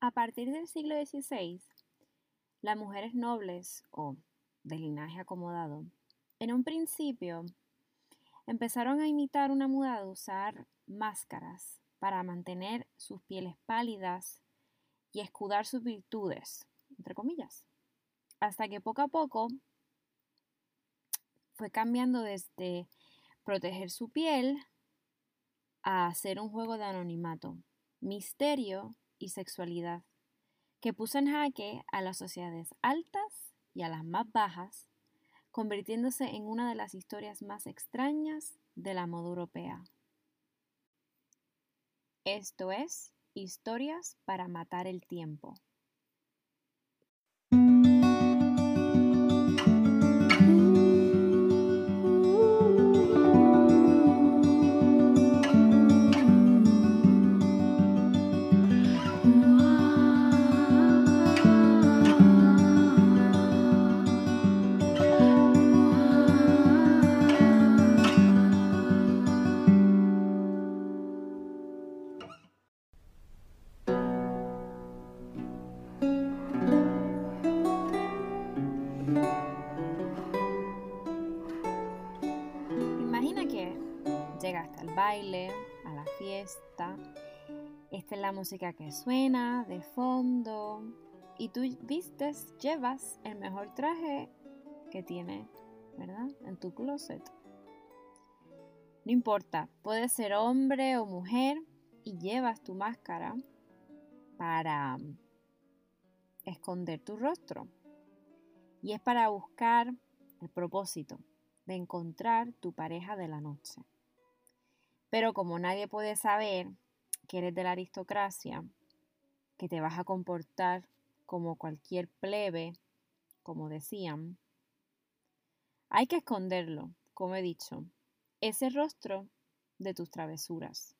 A partir del siglo XVI, las mujeres nobles o de linaje acomodado, en un principio empezaron a imitar una moda de usar máscaras para mantener sus pieles pálidas y escudar sus virtudes, entre comillas, hasta que poco a poco fue cambiando desde proteger su piel a hacer un juego de anonimato, misterio y sexualidad, que puso en jaque a las sociedades altas y a las más bajas, convirtiéndose en una de las historias más extrañas de la moda europea. Esto es Historias para matar el tiempo. A la fiesta, esta es la música que suena de fondo y tú vistes, llevas el mejor traje que tiene, ¿verdad? En tu closet. No importa, puede ser hombre o mujer y llevas tu máscara para esconder tu rostro. Y es para buscar el propósito de encontrar tu pareja de la noche. Pero como nadie puede saber que eres de la aristocracia, que te vas a comportar como cualquier plebe, como decían, hay que esconderlo, como he dicho, ese rostro de tus travesuras.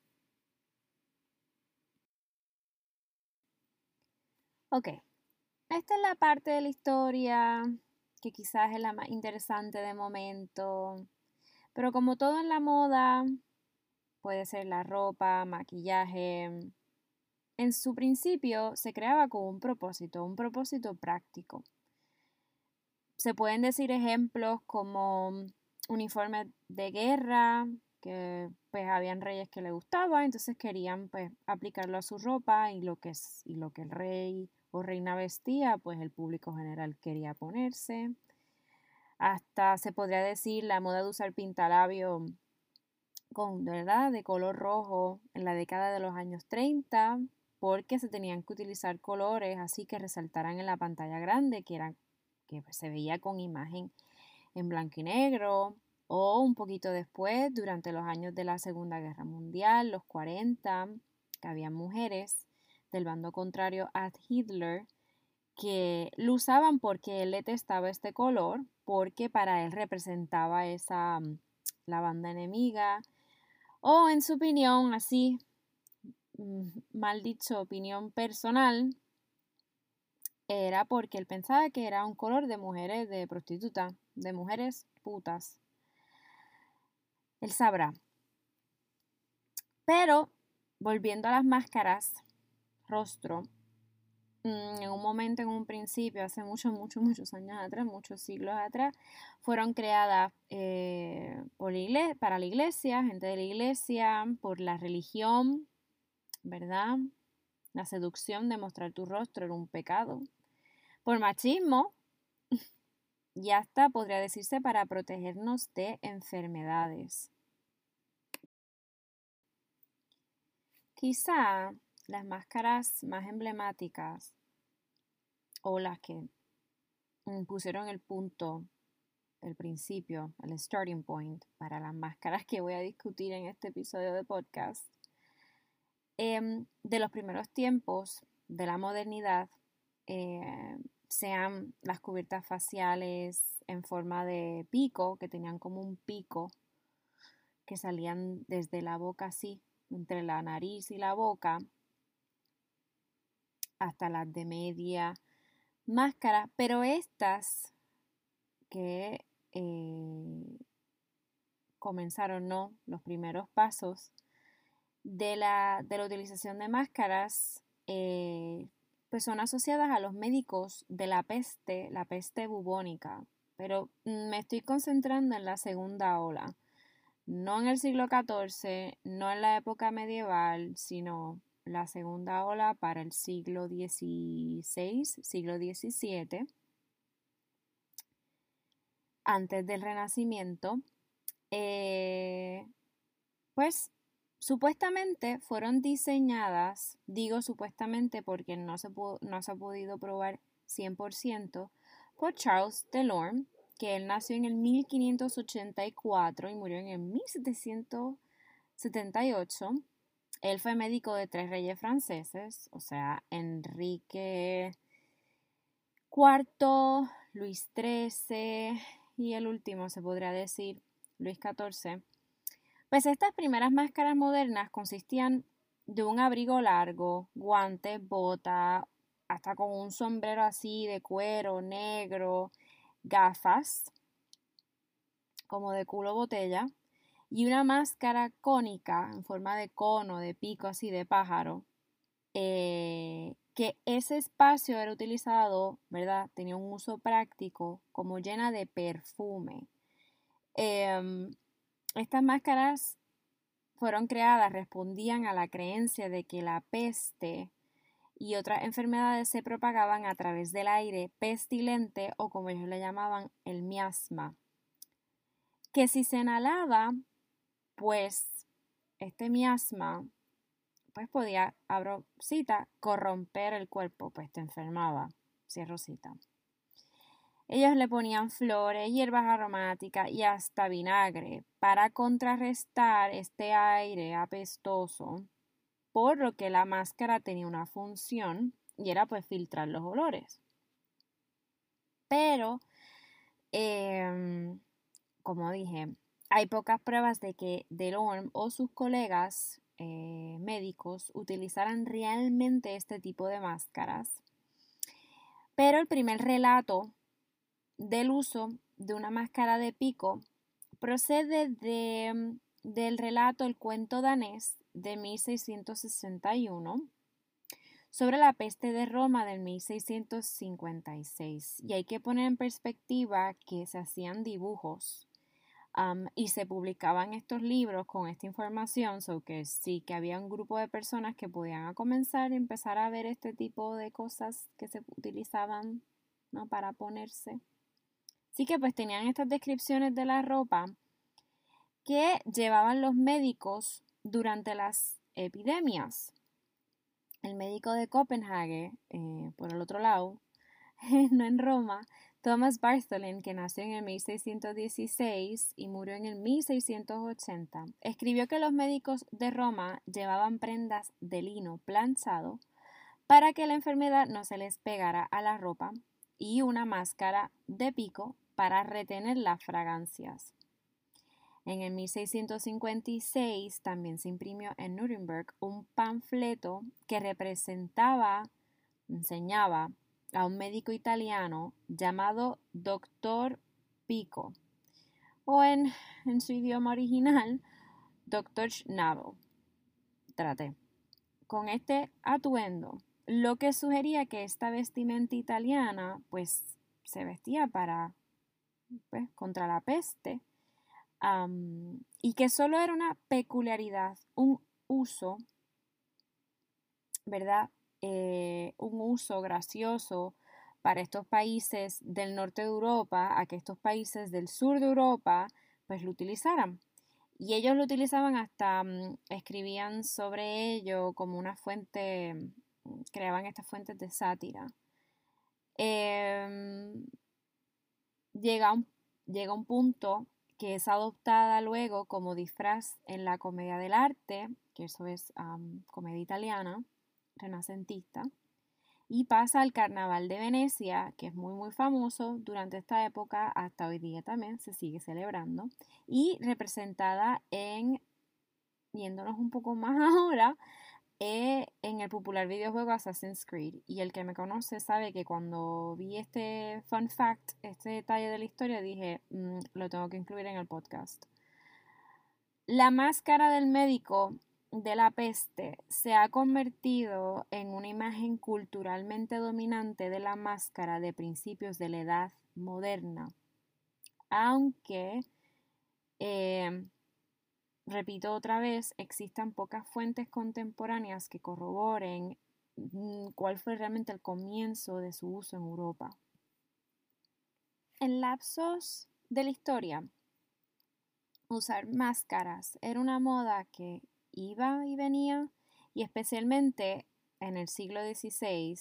Ok, esta es la parte de la historia que quizás es la más interesante de momento, pero como todo en la moda, puede ser la ropa, maquillaje. En su principio se creaba con un propósito, un propósito práctico. Se pueden decir ejemplos como uniformes de guerra, que pues habían reyes que le gustaba, entonces querían pues aplicarlo a su ropa y lo que, y lo que el rey o reina vestía, pues el público general quería ponerse. Hasta se podría decir la moda de usar pintalabio con, ¿verdad? de color rojo en la década de los años 30 porque se tenían que utilizar colores así que resaltaran en la pantalla grande que, eran, que se veía con imagen en blanco y negro o un poquito después, durante los años de la Segunda Guerra Mundial, los 40, que había mujeres del bando contrario a Hitler que lo usaban porque él detestaba este color, porque para él representaba esa la banda enemiga, o en su opinión, así, mm, mal dicho, opinión personal, era porque él pensaba que era un color de mujeres de prostituta, de mujeres putas. Él sabrá. Pero, volviendo a las máscaras, rostro, en un momento, en un principio, hace muchos, muchos, muchos años atrás, muchos siglos atrás, fueron creadas eh, por para la iglesia, gente de la iglesia, por la religión, ¿verdad? La seducción de mostrar tu rostro era un pecado. Por machismo, y hasta podría decirse para protegernos de enfermedades. Quizá las máscaras más emblemáticas o las que pusieron el punto, el principio, el starting point para las máscaras que voy a discutir en este episodio de podcast, em, de los primeros tiempos de la modernidad, eh, sean las cubiertas faciales en forma de pico, que tenían como un pico que salían desde la boca así, entre la nariz y la boca, hasta las de media máscara, pero estas que eh, comenzaron, ¿no? Los primeros pasos de la, de la utilización de máscaras eh, pues son asociadas a los médicos de la peste, la peste bubónica. Pero me estoy concentrando en la segunda ola, no en el siglo XIV, no en la época medieval, sino la segunda ola para el siglo XVI, siglo XVII, antes del Renacimiento, eh, pues supuestamente fueron diseñadas, digo supuestamente porque no se, no se ha podido probar 100%, por Charles Delorme, que él nació en el 1584 y murió en el 1778. Él fue médico de tres reyes franceses, o sea, Enrique IV, Luis XIII y el último, se podría decir, Luis XIV. Pues estas primeras máscaras modernas consistían de un abrigo largo, guantes, bota, hasta con un sombrero así de cuero negro, gafas, como de culo botella, y una máscara cónica en forma de cono, de pico así de pájaro, eh, que ese espacio era utilizado, ¿verdad? Tenía un uso práctico como llena de perfume. Em, estas máscaras fueron creadas, respondían a la creencia de que la peste y otras enfermedades se propagaban a través del aire pestilente o como ellos le llamaban el miasma. Que si se inhalaba pues este miasma pues podía, abro cita, corromper el cuerpo, pues te enfermaba, cierro cita. Ellos le ponían flores, hierbas aromáticas y hasta vinagre para contrarrestar este aire apestoso, por lo que la máscara tenía una función y era pues filtrar los olores. Pero, em, como dije, hay pocas pruebas de que Delorme o sus colegas eh, médicos utilizaran realmente este tipo de máscaras. Pero el primer relato del uso de una máscara de pico procede de, del relato El cuento danés de 1661 sobre la peste de Roma del 1656. Y hay que poner en perspectiva que se hacían dibujos y se publicaban estos libros con esta información, so que sí que había un grupo de personas que podían comenzar a empezar a ver este tipo de cosas que se utilizaban ¿no? para ponerse. Así que pues tenían estas descripciones de la ropa que llevaban los médicos durante las epidemias. El médico de Copenhague, eh, por el otro lado, no en Roma, Thomas Bartholin, que nació en el 1616 y murió en el 1680, escribió que los médicos de Roma llevaban prendas de lino planchado para que la enfermedad no se les pegara a la ropa y una máscara de pico para retener las fragancias. En el 1656 también se imprimió en Nuremberg un panfleto que representaba, enseñaba a un médico italiano llamado Doctor Pico, o en, su idioma original, Doctor Schnabel. Trate. Con este atuendo, lo que sugería que esta vestimenta italiana, pues, se vestía para, pues, contra la peste, y que solo era una peculiaridad, un uso, ¿verdad? Eh, un uso gracioso para estos países del norte de Europa a que estos países del sur de Europa pues lo utilizaran. Y ellos lo utilizaban hasta, mm, escribían sobre ello como una fuente, mm, creaban estas fuentes de sátira. Em, llega, un, llega un punto que es adoptada luego como disfraz en la comedia del arte, que eso es comedia italiana, renacentista, y pasa al Carnaval de Venecia, que es muy muy famoso durante esta época, hasta hoy día también se sigue celebrando, y representada en, viéndonos un poco más ahora, eh, en el popular videojuego Assassin's Creed. Y el que me conoce sabe que cuando vi este fun fact, este detalle de la historia, dije, mm, lo tengo que incluir en el podcast. La máscara del médico de la peste se ha convertido en una imagen culturalmente dominante de la máscara de principios de la edad moderna, aunque, eh, repito otra vez, existan pocas fuentes contemporáneas que corroboren mm, cuál fue realmente el comienzo de su uso en Europa. En lapsos de la historia, usar máscaras era una moda que iba y venía y especialmente en el siglo XVI,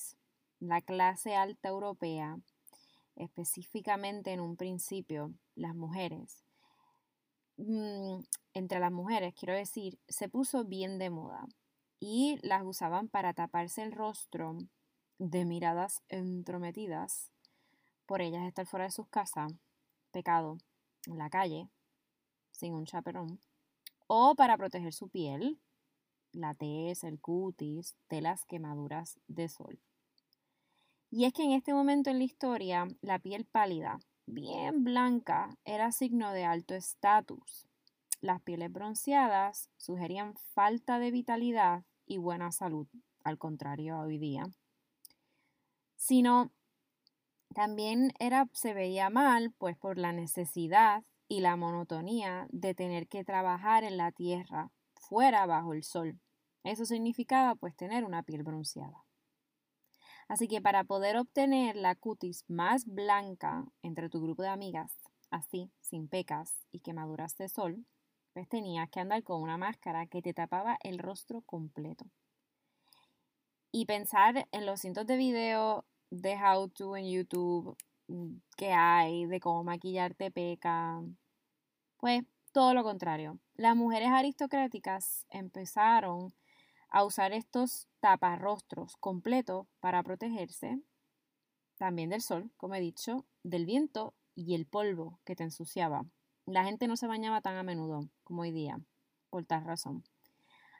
la clase alta europea, específicamente en un principio las mujeres, mm, entre las mujeres quiero decir, se puso bien de moda y las usaban para taparse el rostro de miradas entrometidas por ellas estar fuera de sus casas, pecado, en la calle, sin un chaperón, o para proteger su piel, la tez, el cutis, de las quemaduras de sol. Y es que en este momento en la historia, la piel pálida, bien blanca, era signo de alto estatus. Las pieles bronceadas sugerían falta de vitalidad y buena salud, al contrario hoy día. Sino también era, se veía mal, pues por la necesidad y la monotonía de tener que trabajar en la tierra, fuera bajo el sol. Eso significaba pues tener una piel bronceada. Así que para poder obtener la cutis más blanca entre tu grupo de amigas, así, sin pecas y quemaduras de sol, pues tenías que andar con una máscara que te tapaba el rostro completo. Y pensar en los cientos de videos de how to en YouTube que hay de cómo maquillarte peca. Pues todo lo contrario. Las mujeres aristocráticas empezaron a usar estos taparrostros completos para protegerse también del sol, como he dicho, del viento y el polvo que te ensuciaba. La gente no se bañaba tan a menudo como hoy día, por tal razón.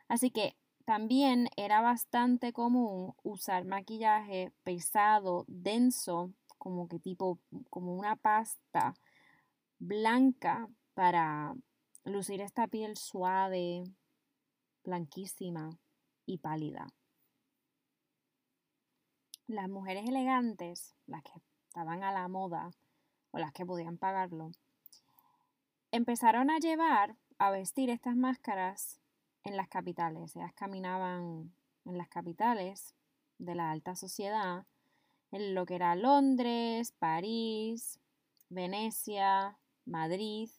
Así que también era bastante común usar maquillaje pesado, denso, como que tipo, como una pasta blanca para lucir esta piel suave, blanquísima y pálida. Las mujeres elegantes, las que estaban a la moda o las que podían pagarlo, empezaron a llevar, a vestir estas máscaras en las capitales. Ellas caminaban en las capitales de la alta sociedad en lo que era Londres, París, Venecia, Madrid.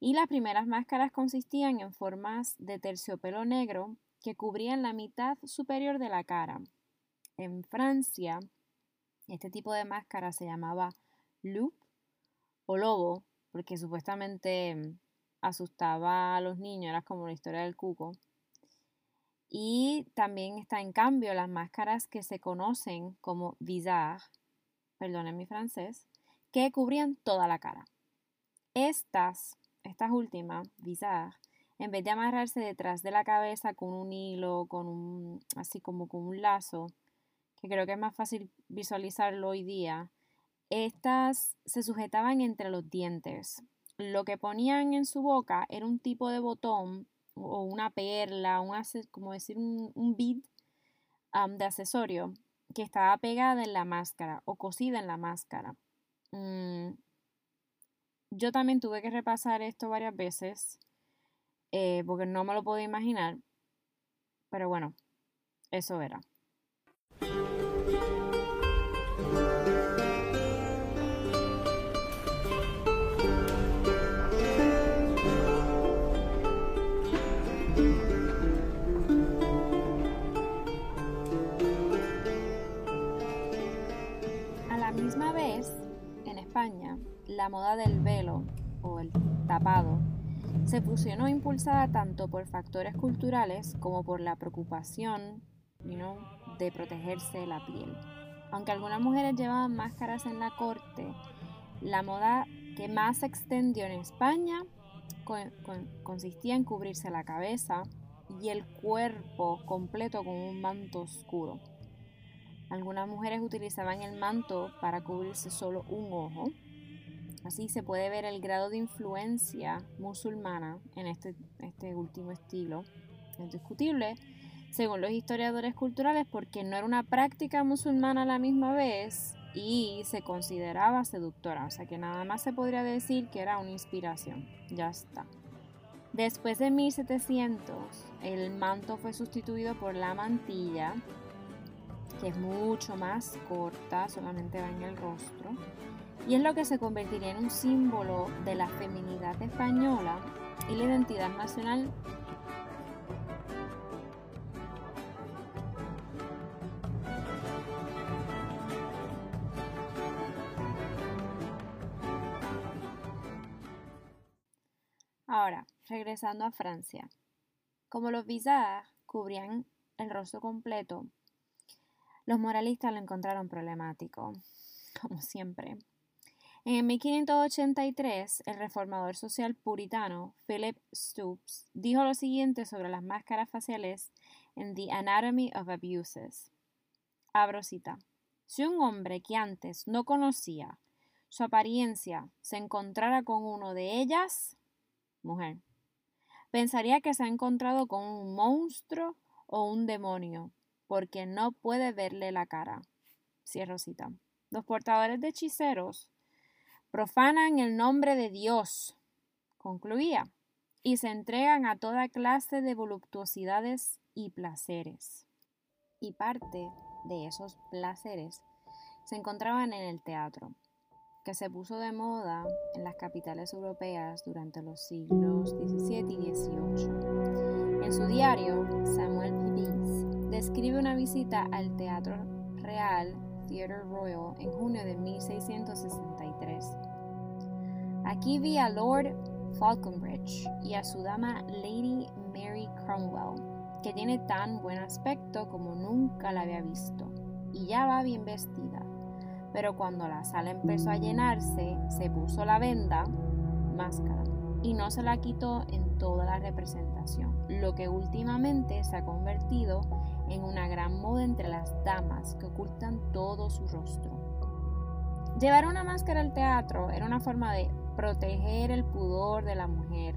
Y las primeras máscaras consistían en formas de terciopelo negro que cubrían la mitad superior de la cara. En Francia, este tipo de máscara se llamaba loup o lobo, porque supuestamente asustaba a los niños, era como la historia del cuco. Y también está en cambio las máscaras que se conocen como visage, perdonen mi francés, que cubrían toda la cara. Estas, estas últimas, visage, en vez de amarrarse detrás de la cabeza con un hilo, con un, así como con un lazo, que creo que es más fácil visualizarlo hoy día, estas se sujetaban entre los dientes. Lo que ponían en su boca era un tipo de botón o una perla, un, como decir un, un bead de accesorio que estaba pegada en la máscara o cosida en la máscara. Mm, yo también tuve que repasar esto varias veces eh, porque no me lo puedo imaginar, pero bueno, eso era. La moda del velo o el tapado se fusionó impulsada tanto por factores culturales como por la preocupación de protegerse la piel. Aunque algunas mujeres llevaban máscaras en la corte, la moda que más se extendió en España consistía en cubrirse la cabeza y el cuerpo completo con un manto oscuro. Algunas mujeres utilizaban el manto para cubrirse solo un ojo Así se puede ver el grado de influencia musulmana en este, este último estilo Es discutible, según los historiadores culturales, porque no era una práctica musulmana a la misma vez y se consideraba seductora, o sea que nada más se podría decir que era una inspiración. Ya está. Después de 1700, el manto fue sustituido por la mantilla, que es mucho más corta, solamente va en el rostro, y es lo que se convertiría en un símbolo de la feminidad española y la identidad nacional Ahora, regresando a Francia. Como los visages cubrían el rostro completo, los moralistas lo encontraron problemático, como siempre. En 1583, el reformador social puritano Philip Stoops dijo lo siguiente sobre las máscaras faciales en The Anatomy of Abuses. Abro cita. Si un hombre que antes no conocía su apariencia se encontrara con uno de ellas, mujer, pensaría que se ha encontrado con un monstruo o un demonio, porque no puede verle la cara. Cierro cita. Los portadores de hechiceros profanan el nombre de Dios, concluía, y se entregan a toda clase de voluptuosidades y placeres. Y parte de esos placeres se encontraban en el teatro, que se puso de moda en las capitales europeas durante los siglos XVII y XVIII. En su diario, Samuel Pepys describe una visita al Teatro Real Theatre Royal en junio de 1663. Aquí vi a Lord Falconbridge y a su dama Lady Mary Cromwell, que tiene tan buen aspecto como nunca la había visto, y ya va bien vestida. Pero cuando la sala empezó a llenarse, se puso la venda, máscara, y no se la quitó en toda la representación, lo que últimamente se ha convertido en una gran moda entre las damas que ocultan todo su rostro. Llevar una máscara al teatro era una forma de proteger el pudor de la mujer,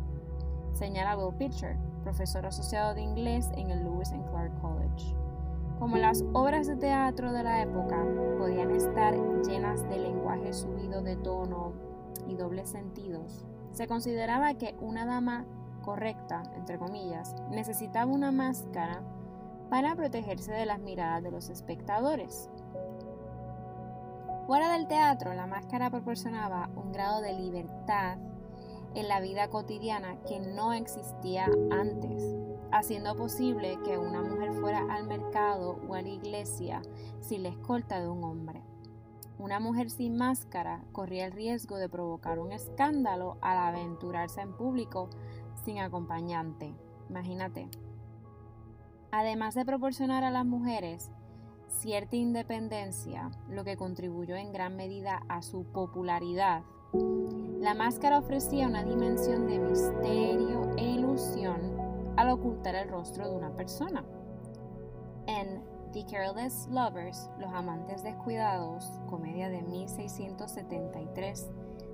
señala Will Pitcher, profesor asociado de inglés en el Lewis and Clark College. Como las obras de teatro de la época podían estar llenas de lenguaje subido de tono y dobles sentidos, se consideraba que una dama correcta, entre comillas, necesitaba una máscara para protegerse de las miradas de los espectadores. Fuera del teatro, la máscara proporcionaba un grado de libertad en la vida cotidiana que no existía antes, haciendo posible que una mujer fuera al mercado o a la iglesia sin la escolta de un hombre. Una mujer sin máscara corría el riesgo de provocar un escándalo al aventurarse en público sin acompañante. Imagínate. Además de proporcionar a las mujeres cierta independencia, lo que contribuyó en gran medida a su popularidad. La máscara ofrecía una dimensión de misterio e ilusión al ocultar el rostro de una persona. The Careless Lovers, Los Amantes Descuidados, comedia de 1673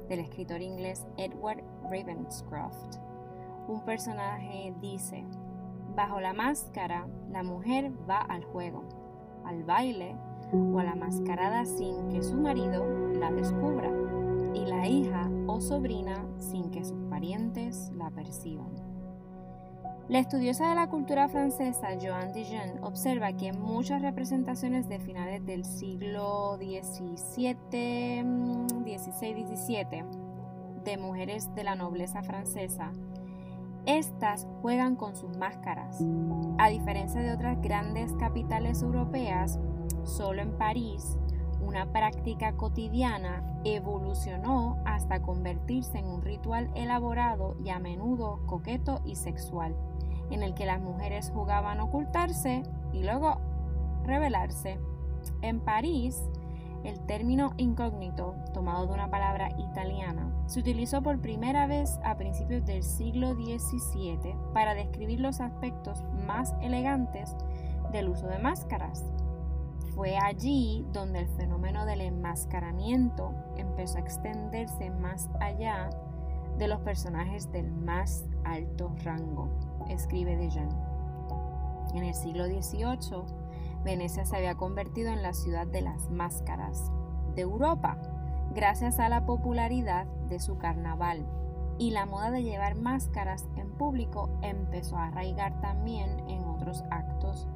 del escritor inglés Edward Ravenscroft, un personaje dice, bajo la máscara, la mujer va al juego al baile o a la mascarada sin que su marido la descubra y la hija o sobrina sin que sus parientes la perciban. La estudiosa de la cultura francesa Joanne Dijon observa que muchas representaciones de finales del siglo XVII, XVI-XVII de mujeres de la nobleza francesa estas juegan con sus máscaras. A diferencia de otras grandes capitales europeas, solo en París una práctica cotidiana evolucionó hasta convertirse en un ritual elaborado y a menudo coqueto y sexual, en el que las mujeres jugaban ocultarse y luego revelarse. En París, el término incógnito, tomado de una palabra italiana, se utilizó por primera vez a principios del siglo XVII para describir los aspectos más elegantes del uso de máscaras. Fue allí donde el fenómeno del enmascaramiento empezó a extenderse más allá de los personajes del más alto rango, escribe Dejean. En el siglo XVIII, Venecia se había convertido en la ciudad de las máscaras de Europa, gracias a la popularidad de su carnaval. Y la moda de llevar máscaras en público empezó a arraigar también en otros actos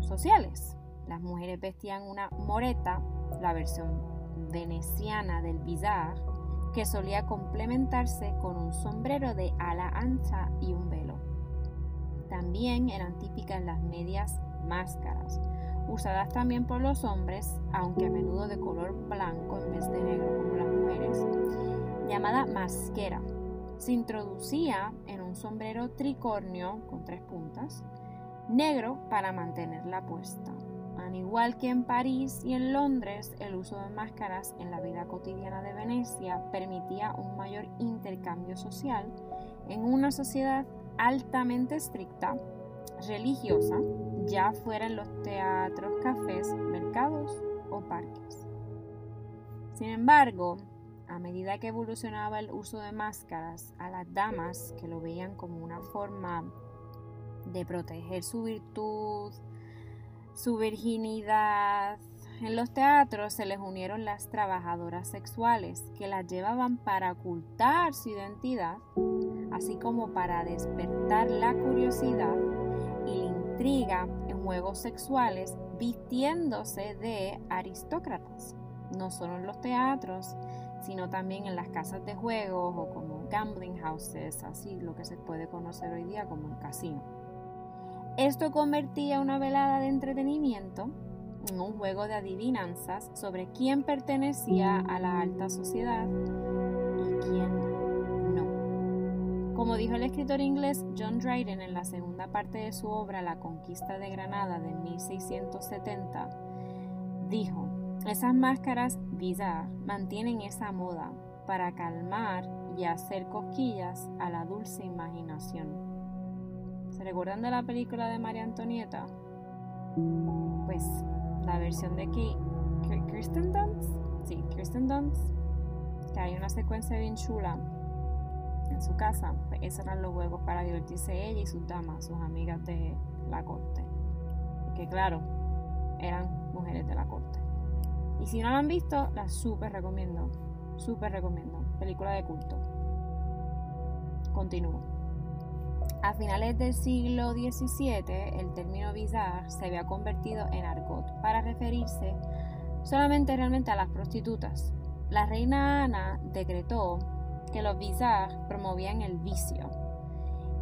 sociales. Las mujeres vestían una moreta, la versión veneciana del bizarre, que solía complementarse con un sombrero de ala ancha y un velo. También eran típicas las medias máscaras, usadas también por los hombres, aunque a menudo de color blanco en vez de negro como las mujeres, llamada masquera. Se introducía en un sombrero tricornio con tres puntas, negro para mantenerla puesta. Al igual que en París y en Londres, el uso de máscaras en la vida cotidiana de Venecia permitía un mayor intercambio social en una sociedad altamente estricta, religiosa, ya fuera en los teatros, cafés, mercados o parques. Sin embargo, a medida que evolucionaba el uso de máscaras, a las damas que lo veían como una forma de proteger su virtud, su virginidad. En los teatros se les unieron las trabajadoras sexuales que las llevaban para ocultar su identidad, así como para despertar la curiosidad y la intriga en juegos sexuales vistiéndose de aristócratas, no solo en los teatros, sino también en las casas de juegos o como gambling houses, así lo que se puede conocer hoy día como el casino. Esto convertía una velada de entretenimiento en un juego de adivinanzas sobre quién pertenecía a la alta sociedad y quién no. Como dijo el escritor inglés John Dryden en la segunda parte de su obra La conquista de Granada de 1670, dijo, esas máscaras bizarras mantienen esa moda para calmar y hacer cosquillas a la dulce imaginación. ¿Se recuerdan de la película de María Antonieta? Pues la versión de aquí, Kristen Dunst, sí, Kristen Dunst, que hay una secuencia bien chula en su casa. Pues esos eran los juegos para divertirse ella y sus damas, sus amigas de la corte. Que claro, eran mujeres de la corte. Y si no la han visto, la súper recomiendo. Súper recomiendo. Película de culto. Continúo. A finales del siglo XVII, el término bizarre se había convertido en argot para referirse solamente realmente a las prostitutas. La reina Ana decretó que los bizarres promovían el vicio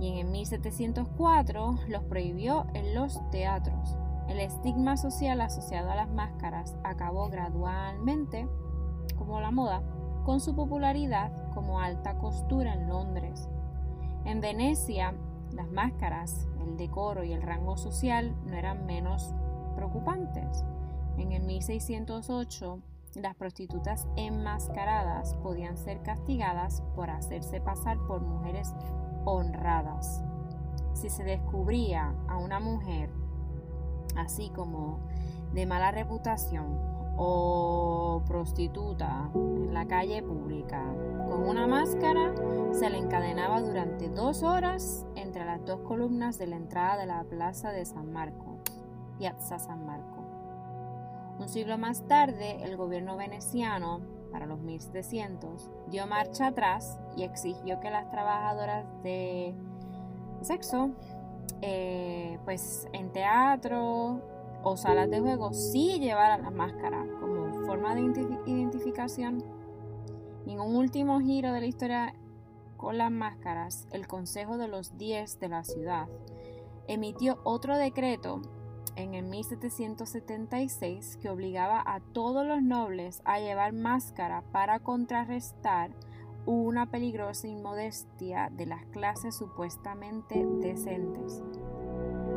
y en 1704 los prohibió en los teatros. El estigma social asociado a las máscaras acabó gradualmente, como la moda, con su popularidad como alta costura en Londres. En Venecia, las máscaras, el decoro y el rango social no eran menos preocupantes. En el 1608, las prostitutas enmascaradas podían ser castigadas por hacerse pasar por mujeres honradas. Si se descubría a una mujer así como de mala reputación o prostituta en la calle pública con una máscara se le encadenaba durante dos horas entre las dos columnas de la entrada de la plaza de San Marco, Piazza San Marco. Un siglo más tarde, el gobierno veneciano, para los 1700, dio marcha atrás y exigió que las trabajadoras de sexo, eh, pues en teatro, o salas de juego sí llevaran la máscara como forma de identificación. En un último giro de la historia con las máscaras, el Consejo de los Diez de la ciudad emitió otro decreto en el 1776 que obligaba a todos los nobles a llevar máscara para contrarrestar una peligrosa inmodestia de las clases supuestamente decentes.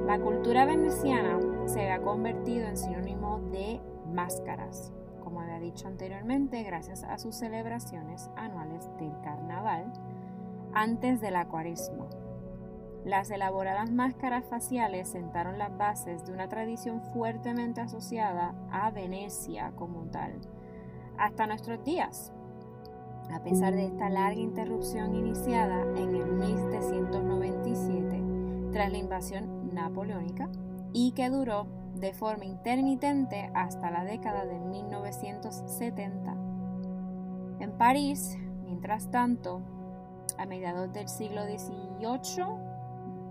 La cultura veneciana se ha convertido en sinónimo de máscaras, como había dicho anteriormente, gracias a sus celebraciones anuales del carnaval antes de la cuaresma. Las elaboradas máscaras faciales sentaron las bases de una tradición fuertemente asociada a Venecia como tal, hasta nuestros días. A pesar de esta larga interrupción iniciada en el 1797, tras la invasión napoleónica, y que duró de forma intermitente hasta la década de 1970. En París, mientras tanto, a mediados del siglo XVIII,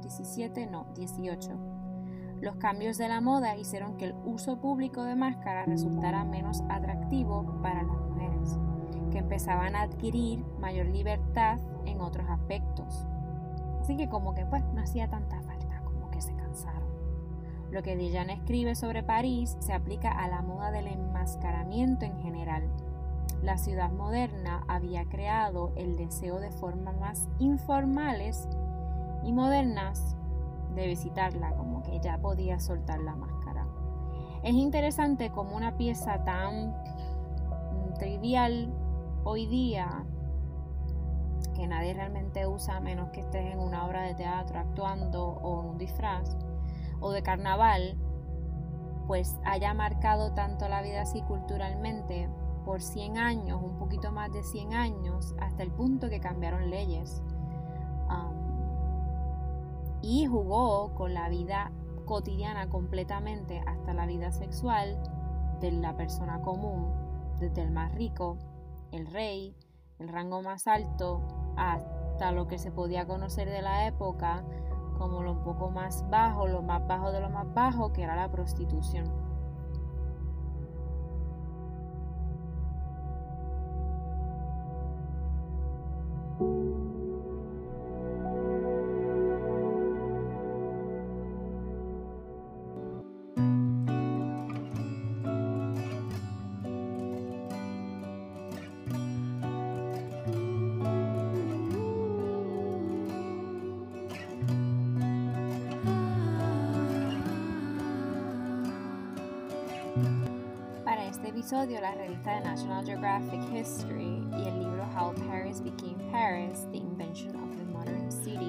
17, no, 18, los cambios de la moda hicieron que el uso público de máscaras resultara menos atractivo para las mujeres, que empezaban a adquirir mayor libertad en otros aspectos. Así que como que pues no hacía tanta Lo que Dijan escribe sobre París se aplica a la moda del enmascaramiento en general. La ciudad moderna había creado el deseo de formas más informales y modernas de visitarla, como que ya podía soltar la máscara. Es interesante como una pieza tan trivial hoy día que nadie realmente usa a menos que estés en una obra de teatro actuando o en un disfraz o de carnaval, pues haya marcado tanto la vida así culturalmente por 100 años, un poquito más de 100 años, hasta el punto que cambiaron leyes. y jugó con la vida cotidiana completamente hasta la vida sexual de la persona común, desde el más rico, el rey, el rango más alto, hasta lo que se podía conocer de la época como lo un poco más bajo, lo más bajo de lo más bajo, que era la prostitución. Episodio la revista de National Geographic History y el libro How Paris Became Paris, The Invention of the Modern City